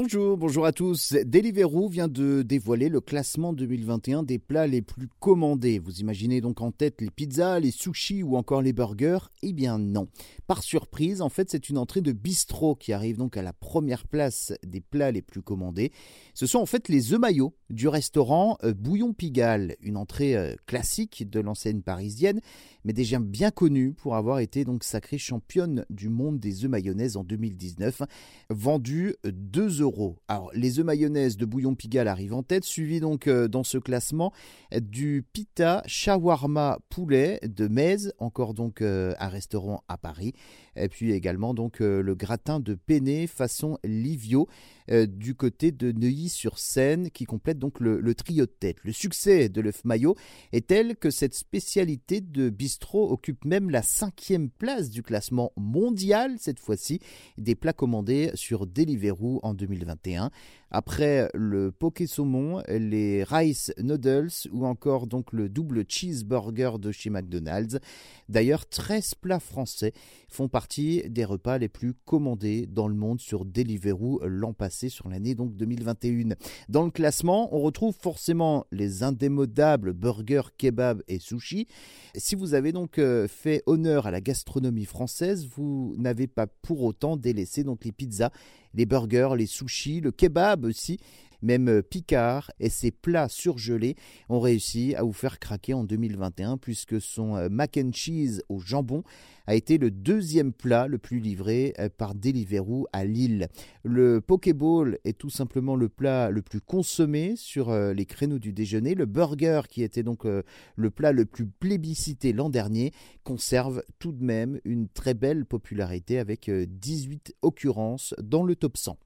Bonjour, bonjour à tous. Deliveroo vient de dévoiler le classement 2021 des plats les plus commandés. Vous imaginez donc en tête les pizzas, les sushis ou encore les burgers? Eh bien non. Par surprise, en fait, c'est une entrée de bistrot qui arrive donc à la première place des plats les plus commandés. Ce sont en fait les œufs maillots du restaurant euh, Bouillon Pigalle, une entrée euh, classique de l'enseigne parisienne, mais déjà bien connue pour avoir été donc sacrée championne du monde des œufs mayonnaise en 2019, vendue 2 euros. Alors, les œufs mayonnaise de Bouillon Pigalle arrivent en tête, suivi donc euh, dans ce classement du pita shawarma poulet de Metz, encore donc euh, un restaurant à Paris, et puis également donc euh, le gratin de penne façon Livio du côté de Neuilly-sur-Seine qui complète donc le, le, trio de tête. Le succès de l'œuf maillot est tel que cette spécialité de bistrot occupe même la cinquième place du classement mondial cette fois-ci des plats commandés sur Deliveroo en 2021. Après le poké saumon, les rice noodles ou encore donc le double cheeseburger de chez McDonald's. D'ailleurs, 13 plats français font partie des repas les plus commandés dans le monde sur Deliveroo l'an passé sur l'année donc 2021. Dans le classement, on retrouve forcément les indémodables burgers, kebab et sushi. Si vous avez donc euh, fait honneur à la gastronomie française, vous n'avez pas pour autant délaissé donc les pizzas les burgers, les sushis, le kebab aussi, même euh, Picard et ses plats surgelés ont réussi à vous faire craquer en 2021 puisque son euh, mac and cheese au jambon a été le deuxième plat le plus livré euh, par Deliveroo à Lille. Le Pokéball est tout simplement le plat le plus consommé sur les créneaux du déjeuner. Le burger, qui était donc le plat le plus plébiscité l'an dernier, conserve tout de même une très belle popularité avec 18 occurrences dans le top 100.